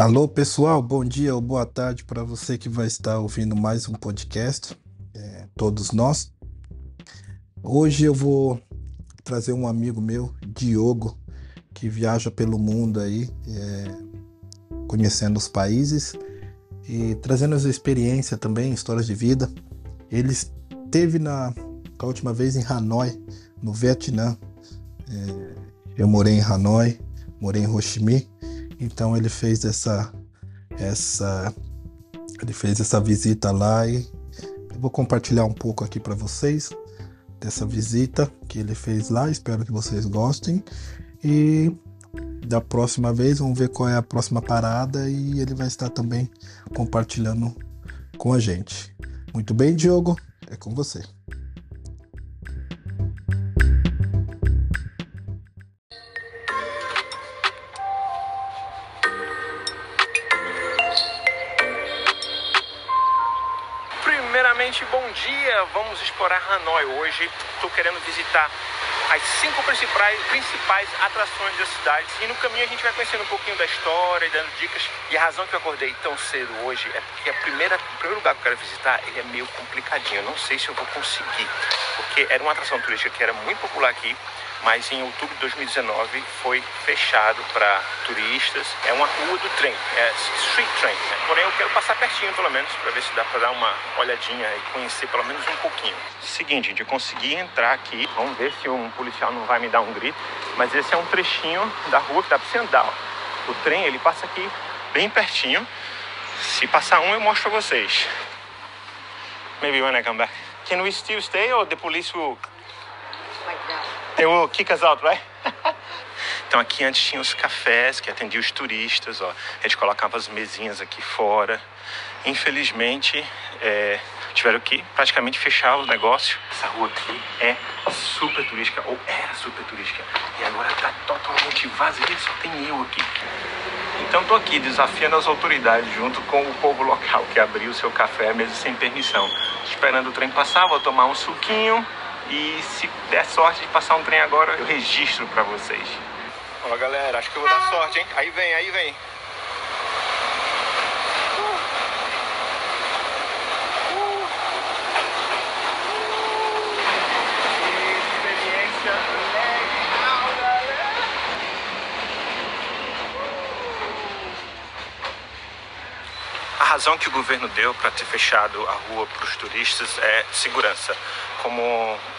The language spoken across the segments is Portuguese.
Alô, pessoal, bom dia ou boa tarde para você que vai estar ouvindo mais um podcast, é, todos nós. Hoje eu vou trazer um amigo meu, Diogo, que viaja pelo mundo aí, é, conhecendo os países e trazendo as experiências também, histórias de vida. Ele esteve na, última vez em Hanoi, no Vietnã. É, eu morei em Hanoi, morei em Ho Chi Minh então ele fez essa essa ele fez essa visita lá e eu vou compartilhar um pouco aqui para vocês dessa visita que ele fez lá. Espero que vocês gostem e da próxima vez vamos ver qual é a próxima parada e ele vai estar também compartilhando com a gente. Muito bem, Diogo, é com você. Primeiramente, bom dia! Vamos explorar Hanoi hoje. Estou querendo visitar as cinco principais, principais atrações da cidade. E no caminho a gente vai conhecendo um pouquinho da história e dando dicas. E a razão que eu acordei tão cedo hoje é porque a primeira, o primeiro lugar que eu quero visitar ele é meio complicadinho. Eu não sei se eu vou conseguir, porque era uma atração turística que era muito popular aqui mas em outubro de 2019 foi fechado para turistas. É uma rua do trem, é street train. Né? Porém, eu quero passar pertinho pelo menos para ver se dá para dar uma olhadinha e conhecer pelo menos um pouquinho. Seguinte, gente, eu consegui entrar aqui. Vamos ver se um policial não vai me dar um grito. Mas esse é um trechinho da rua que dá para você andar. Ó. O trem ele passa aqui bem pertinho. Se passar um, eu mostro para vocês. Maybe when I come back. Can we still stay or the police will They will kick us out, right? Então aqui antes tinha os cafés que atendiam os turistas, ó. Eles colocavam as mesinhas aqui fora. Infelizmente, é, tiveram que praticamente fechar o negócio. Essa rua aqui é super turística, ou era super turística. E agora tá totalmente vazia, só tem eu aqui. Então tô aqui desafiando as autoridades junto com o povo local que abriu seu café mesmo sem permissão. Esperando o trem passar, vou tomar um suquinho e se der sorte de passar um trem agora, eu registro para vocês. Ó, galera, acho que eu vou dar sorte, hein? Aí vem, aí vem. A razão que o governo deu para ter fechado a rua para os turistas é segurança como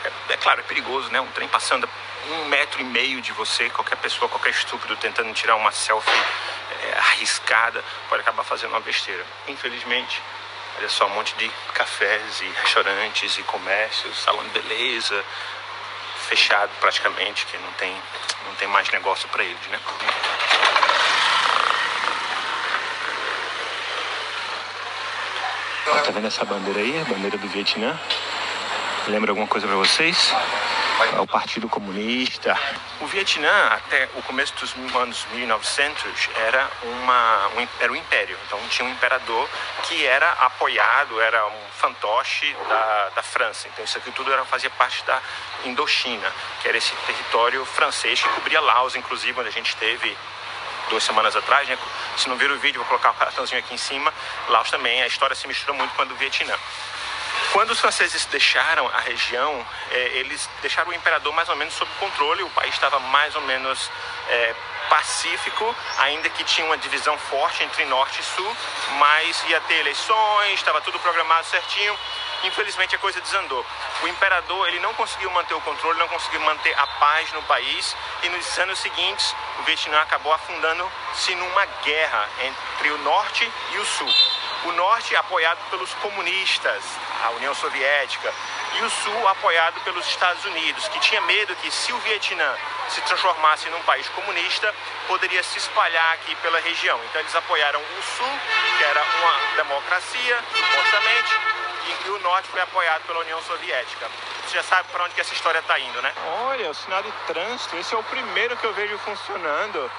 é, é, claro, é perigoso, né? Um trem passando um metro e meio de você, qualquer pessoa, qualquer estúpido tentando tirar uma selfie é, arriscada pode acabar fazendo uma besteira. Infelizmente, olha só, um monte de cafés e restaurantes e comércios, salão de beleza fechado praticamente, que não tem, não tem mais negócio para eles, né? Tá vendo essa bandeira aí? A bandeira do Vietnã? Lembra alguma coisa para vocês? É o Partido Comunista. O Vietnã, até o começo dos anos 1900, era, uma, um, era um império. Então tinha um imperador que era apoiado, era um fantoche da, da França. Então isso aqui tudo era, fazia parte da Indochina, que era esse território francês que cobria Laos, inclusive, onde a gente teve duas semanas atrás. Né? Se não viram o vídeo, vou colocar o cartãozinho aqui em cima. Laos também, a história se mistura muito com a do Vietnã. Quando os franceses deixaram a região, é, eles deixaram o imperador mais ou menos sob controle, o país estava mais ou menos é, pacífico, ainda que tinha uma divisão forte entre norte e sul, mas ia ter eleições, estava tudo programado certinho. Infelizmente a coisa desandou. O imperador ele não conseguiu manter o controle, não conseguiu manter a paz no país e nos anos seguintes o Vietnã acabou afundando-se numa guerra entre o norte e o sul. O norte apoiado pelos comunistas, a União Soviética, e o Sul apoiado pelos Estados Unidos, que tinha medo que se o Vietnã se transformasse num país comunista, poderia se espalhar aqui pela região. Então eles apoiaram o Sul, que era uma democracia, supostamente, e o Norte foi apoiado pela União Soviética. Você já sabe para onde que essa história está indo, né? Olha, o sinal de trânsito, esse é o primeiro que eu vejo funcionando.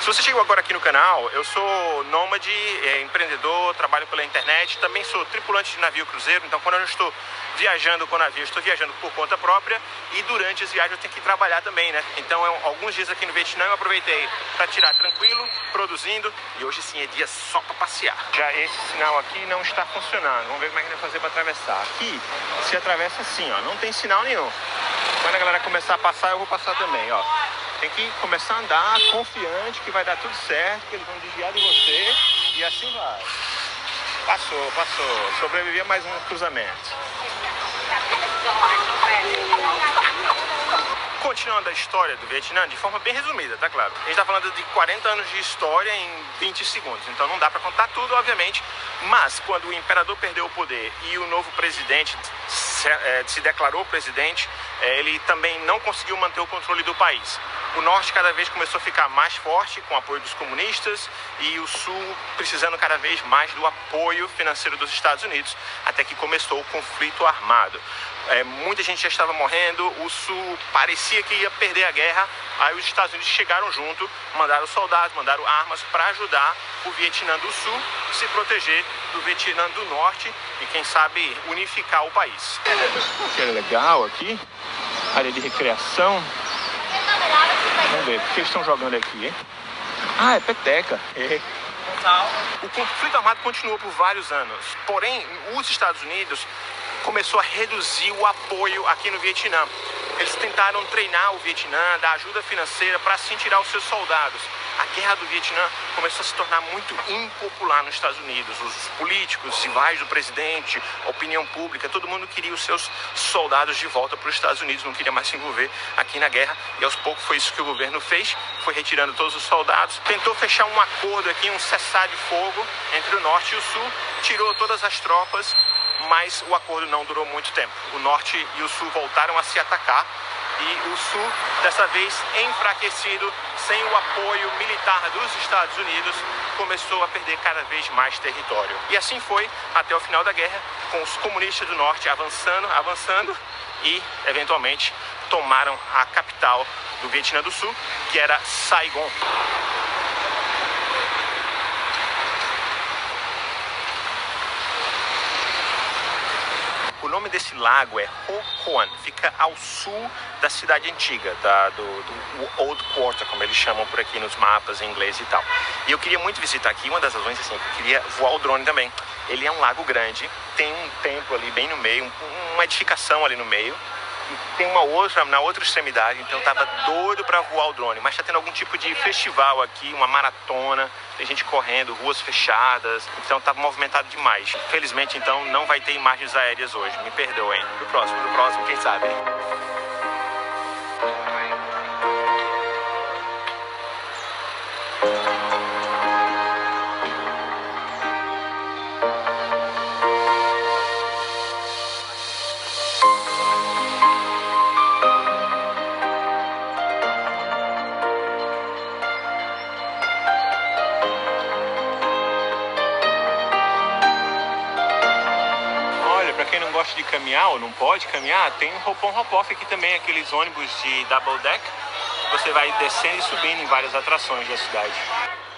Se você chegou agora aqui no canal, eu sou nômade, é, empreendedor, trabalho pela internet, também sou tripulante de navio cruzeiro, então quando eu não estou viajando com navio, estou viajando por conta própria e durante as viagens eu tenho que trabalhar também, né? Então eu, alguns dias aqui no Vietnã eu aproveitei para tirar tranquilo, produzindo e hoje sim é dia só para passear. Já esse sinal aqui não está funcionando, vamos ver como é que vai fazer para atravessar. Aqui se atravessa assim, ó, não tem sinal nenhum. Quando a galera começar a passar, eu vou passar também, ó. Tem que começar a andar confiante que vai dar tudo certo, que eles vão desviar de você e assim vai. Passou, passou. Sobrevivia mais um cruzamento. Continuando a história do Vietnã, de forma bem resumida, tá claro? A gente tá falando de 40 anos de história em 20 segundos, então não dá para contar tudo, obviamente. Mas quando o imperador perdeu o poder e o novo presidente se, é, se declarou presidente, é, ele também não conseguiu manter o controle do país. O norte cada vez começou a ficar mais forte com o apoio dos comunistas e o sul precisando cada vez mais do apoio financeiro dos Estados Unidos, até que começou o conflito armado. É, muita gente já estava morrendo, o sul parecia que ia perder a guerra, aí os Estados Unidos chegaram junto, mandaram soldados, mandaram armas para ajudar o Vietnã do Sul se proteger do Vietnã do Norte e quem sabe unificar o país. Que é legal aqui, área de recreação. Vamos ver, o que eles estão jogando aqui, hein? Ah, é peteca. É. O conflito armado continuou por vários anos. Porém, os Estados Unidos começou a reduzir o apoio aqui no Vietnã. Eles tentaram treinar o Vietnã, dar ajuda financeira para assim tirar os seus soldados. Guerra do Vietnã começou a se tornar muito impopular nos Estados Unidos. Os políticos, os rivais do presidente, a opinião pública, todo mundo queria os seus soldados de volta para os Estados Unidos, não queria mais se envolver aqui na guerra. E aos poucos foi isso que o governo fez, foi retirando todos os soldados, tentou fechar um acordo aqui, um cessar de fogo entre o norte e o sul, tirou todas as tropas mas o acordo não durou muito tempo. O norte e o sul voltaram a se atacar e o sul, dessa vez enfraquecido, sem o apoio militar dos Estados Unidos, começou a perder cada vez mais território. E assim foi até o final da guerra, com os comunistas do norte avançando, avançando e, eventualmente, tomaram a capital do Vietnã do Sul, que era Saigon. O nome desse lago é Ho Quan, fica ao sul da cidade antiga, da, do, do, Old Quarter, como eles chamam por aqui nos mapas em inglês e tal. E eu queria muito visitar aqui, uma das razões assim, que eu queria voar o drone também. Ele é um lago grande, tem um templo ali bem no meio, uma edificação ali no meio, tem uma outra na outra extremidade, então eu tava doido para voar o drone, mas tá tendo algum tipo de festival aqui, uma maratona, tem gente correndo, ruas fechadas, então tava movimentado demais. Felizmente então não vai ter imagens aéreas hoje, me perdoem. Do próximo, do próximo, quem sabe. Gosta de caminhar ou não pode caminhar, tem um roupão hop-off aqui também, aqueles ônibus de double deck. Você vai descendo e subindo em várias atrações da cidade.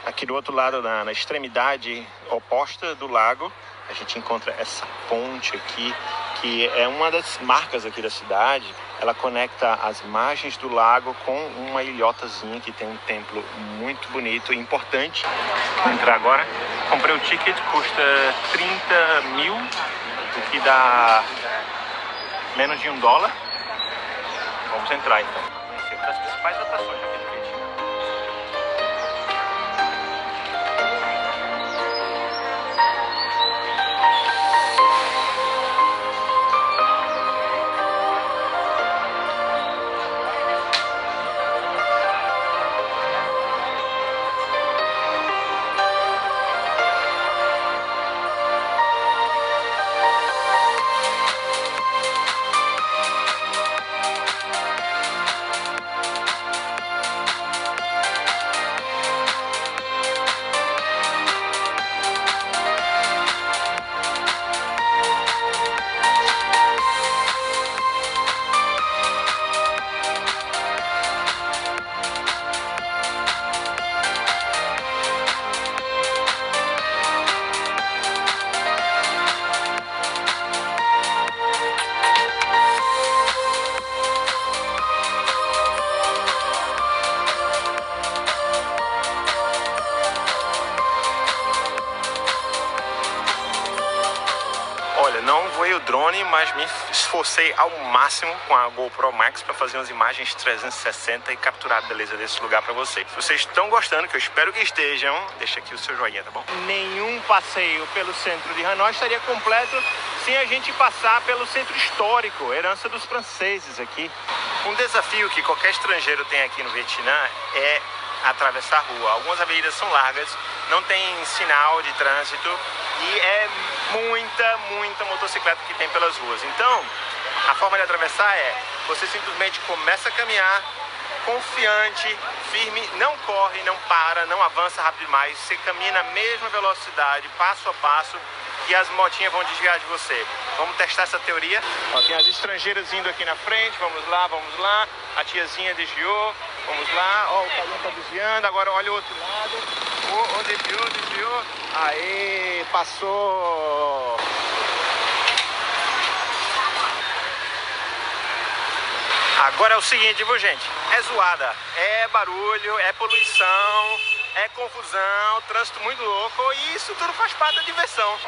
Aqui do outro lado, na, na extremidade oposta do lago, a gente encontra essa ponte aqui, que é uma das marcas aqui da cidade. Ela conecta as margens do lago com uma ilhotazinha que tem um templo muito bonito e importante. Vou entrar agora. Comprei o ticket, custa 30 mil o que dá menos de um dólar. Vamos entrar então. Conhecer das principais atrações aqui do. Mas me esforcei ao máximo com a GoPro Max para fazer umas imagens 360 e capturar a beleza desse lugar para vocês. Se vocês estão gostando, que eu espero que estejam, deixa aqui o seu joinha, tá bom? Nenhum passeio pelo centro de Hanoi estaria completo sem a gente passar pelo centro histórico, herança dos franceses aqui. Um desafio que qualquer estrangeiro tem aqui no Vietnã é atravessar a rua. Algumas avenidas são largas, não tem sinal de trânsito e é muita, muita motocicleta que tem pelas ruas. Então, a forma de atravessar é você simplesmente começa a caminhar confiante, firme, não corre, não para, não avança rápido demais, você caminha na mesma velocidade, passo a passo, e as motinhas vão desviar de você. Vamos testar essa teoria? Ó, tem as estrangeiras indo aqui na frente, vamos lá, vamos lá. A tiazinha desviou, vamos lá. Ó, o carinha tá desviando, agora olha o outro lado. Oh, oh, desviou, desviou. Aê, passou. Agora é o seguinte, viu gente? É zoada, é barulho, é poluição, é confusão, trânsito muito louco e isso tudo faz parte da diversão.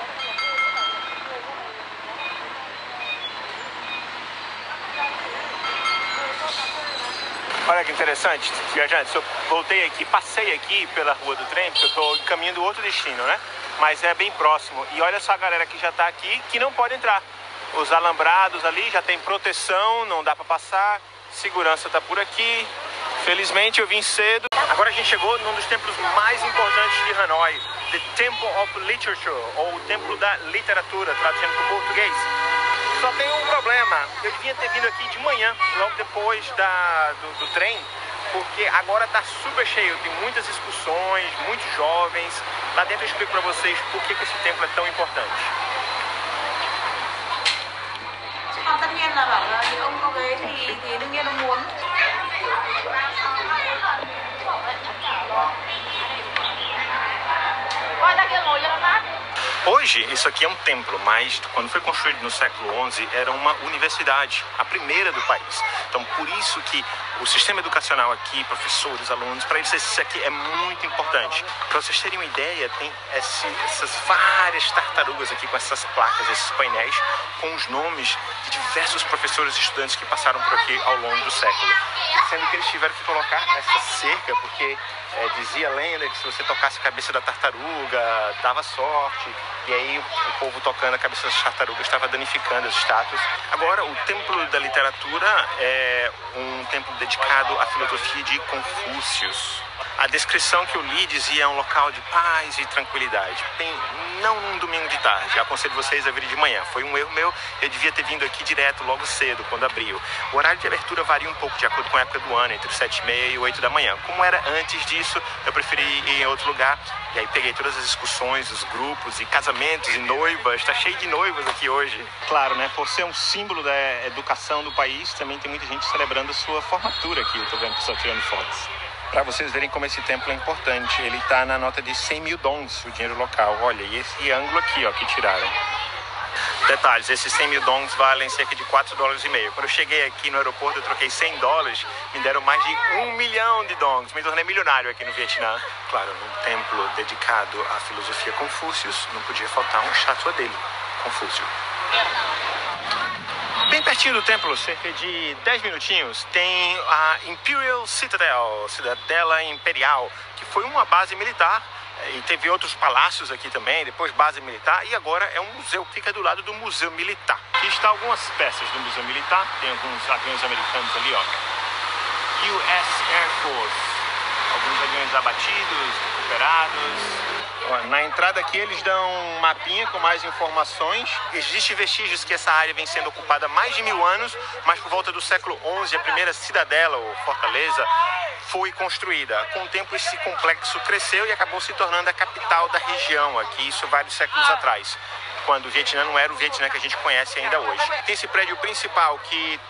Olha que interessante, viajantes, eu voltei aqui, passei aqui pela rua do trem, porque eu estou encaminhando outro destino, né? Mas é bem próximo. E olha só a galera que já está aqui, que não pode entrar. Os alambrados ali já tem proteção, não dá para passar. Segurança está por aqui. Felizmente eu vim cedo. Agora a gente chegou num dos templos mais importantes de Hanoi, The Temple of Literature, ou o Templo da Literatura, traduzindo para o português. Só tem um problema, eu devia ter vindo aqui de manhã, logo depois da, do, do trem, porque agora está super cheio, tem muitas excursões, muitos jovens. Lá dentro eu explico para vocês por que, que esse templo é tão importante. Coi ta kia ngồi cho nó mát Hoje, isso aqui é um templo, mas quando foi construído no século XI, era uma universidade, a primeira do país. Então, por isso que o sistema educacional aqui, professores, alunos, para eles isso aqui é muito importante. Para vocês terem uma ideia, tem esse, essas várias tartarugas aqui com essas placas, esses painéis, com os nomes de diversos professores e estudantes que passaram por aqui ao longo do século. Sendo que eles tiveram que colocar essa cerca, porque é, dizia a lenda que se você tocasse a cabeça da tartaruga, dava sorte. E aí o povo tocando a cabeça das tartarugas estava danificando as estátuas. Agora, o Templo da Literatura é um templo dedicado à filosofia de Confúcios. A descrição que eu li dizia é um local de paz e tranquilidade. Bem, não num domingo de tarde. Aconselho vocês a virem de manhã. Foi um erro meu. Eu devia ter vindo aqui direto logo cedo, quando abriu. O horário de abertura varia um pouco de acordo com a época do ano, entre 7 e meia e 8 da manhã. Como era antes disso, eu preferi ir em outro lugar. E aí peguei todas as excursões, os grupos e casamentos e noivas. Está cheio de noivas aqui hoje. Claro, né? Por ser um símbolo da educação do país, também tem muita gente celebrando a sua formatura aqui. Eu tô vendo o pessoal tirando fotos para vocês verem como esse templo é importante. Ele está na nota de 100 mil dons, o dinheiro local. Olha, e esse ângulo aqui, ó, que tiraram. Detalhes, esses 100 mil dons valem cerca de 4 dólares e meio. Quando eu cheguei aqui no aeroporto, eu troquei 100 dólares, me deram mais de um milhão de dons. Me tornei milionário aqui no Vietnã. Claro, num templo dedicado à filosofia Confúcios, não podia faltar uma estátua dele, Confúcio. Bem pertinho do templo, cerca de 10 minutinhos, tem a Imperial Citadel, Cidadela Imperial, que foi uma base militar e teve outros palácios aqui também, depois base militar, e agora é um museu, fica do lado do Museu Militar. Aqui está algumas peças do Museu Militar, tem alguns aviões americanos ali, ó. US Air Force, alguns aviões abatidos, recuperados, na entrada aqui eles dão um mapinha com mais informações. Existem vestígios que essa área vem sendo ocupada há mais de mil anos, mas por volta do século XI a primeira cidadela ou fortaleza foi construída. Com o tempo esse complexo cresceu e acabou se tornando a capital da região aqui, isso vários séculos atrás quando o Vietnã não era o Vietnã que a gente conhece ainda hoje. Tem esse prédio principal que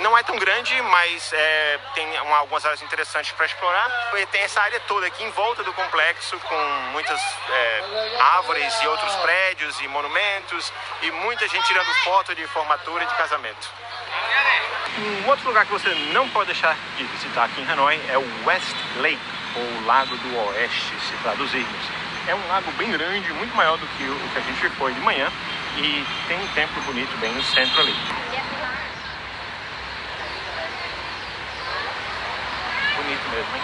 não é tão grande, mas é, tem algumas áreas interessantes para explorar. Tem essa área toda aqui em volta do complexo, com muitas é, árvores e outros prédios e monumentos, e muita gente tirando foto de formatura e de casamento. Um outro lugar que você não pode deixar de visitar aqui em Hanoi é o West Lake, ou Lago do Oeste, se traduzirmos. É um lago bem grande, muito maior do que o que a gente foi de manhã, e tem um templo bonito bem no centro ali. Bonito mesmo, hein?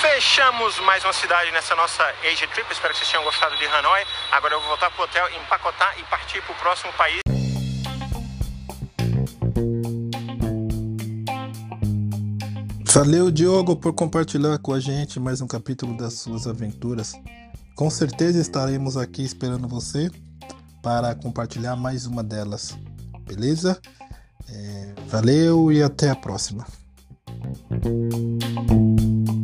Fechamos mais uma cidade nessa nossa Asia Trip. Espero que vocês tenham gostado de Hanoi. Agora eu vou voltar pro hotel, empacotar e partir pro próximo país. Valeu, Diogo, por compartilhar com a gente mais um capítulo das suas aventuras. Com certeza estaremos aqui esperando você para compartilhar mais uma delas. Beleza? É, valeu e até a próxima. thank you.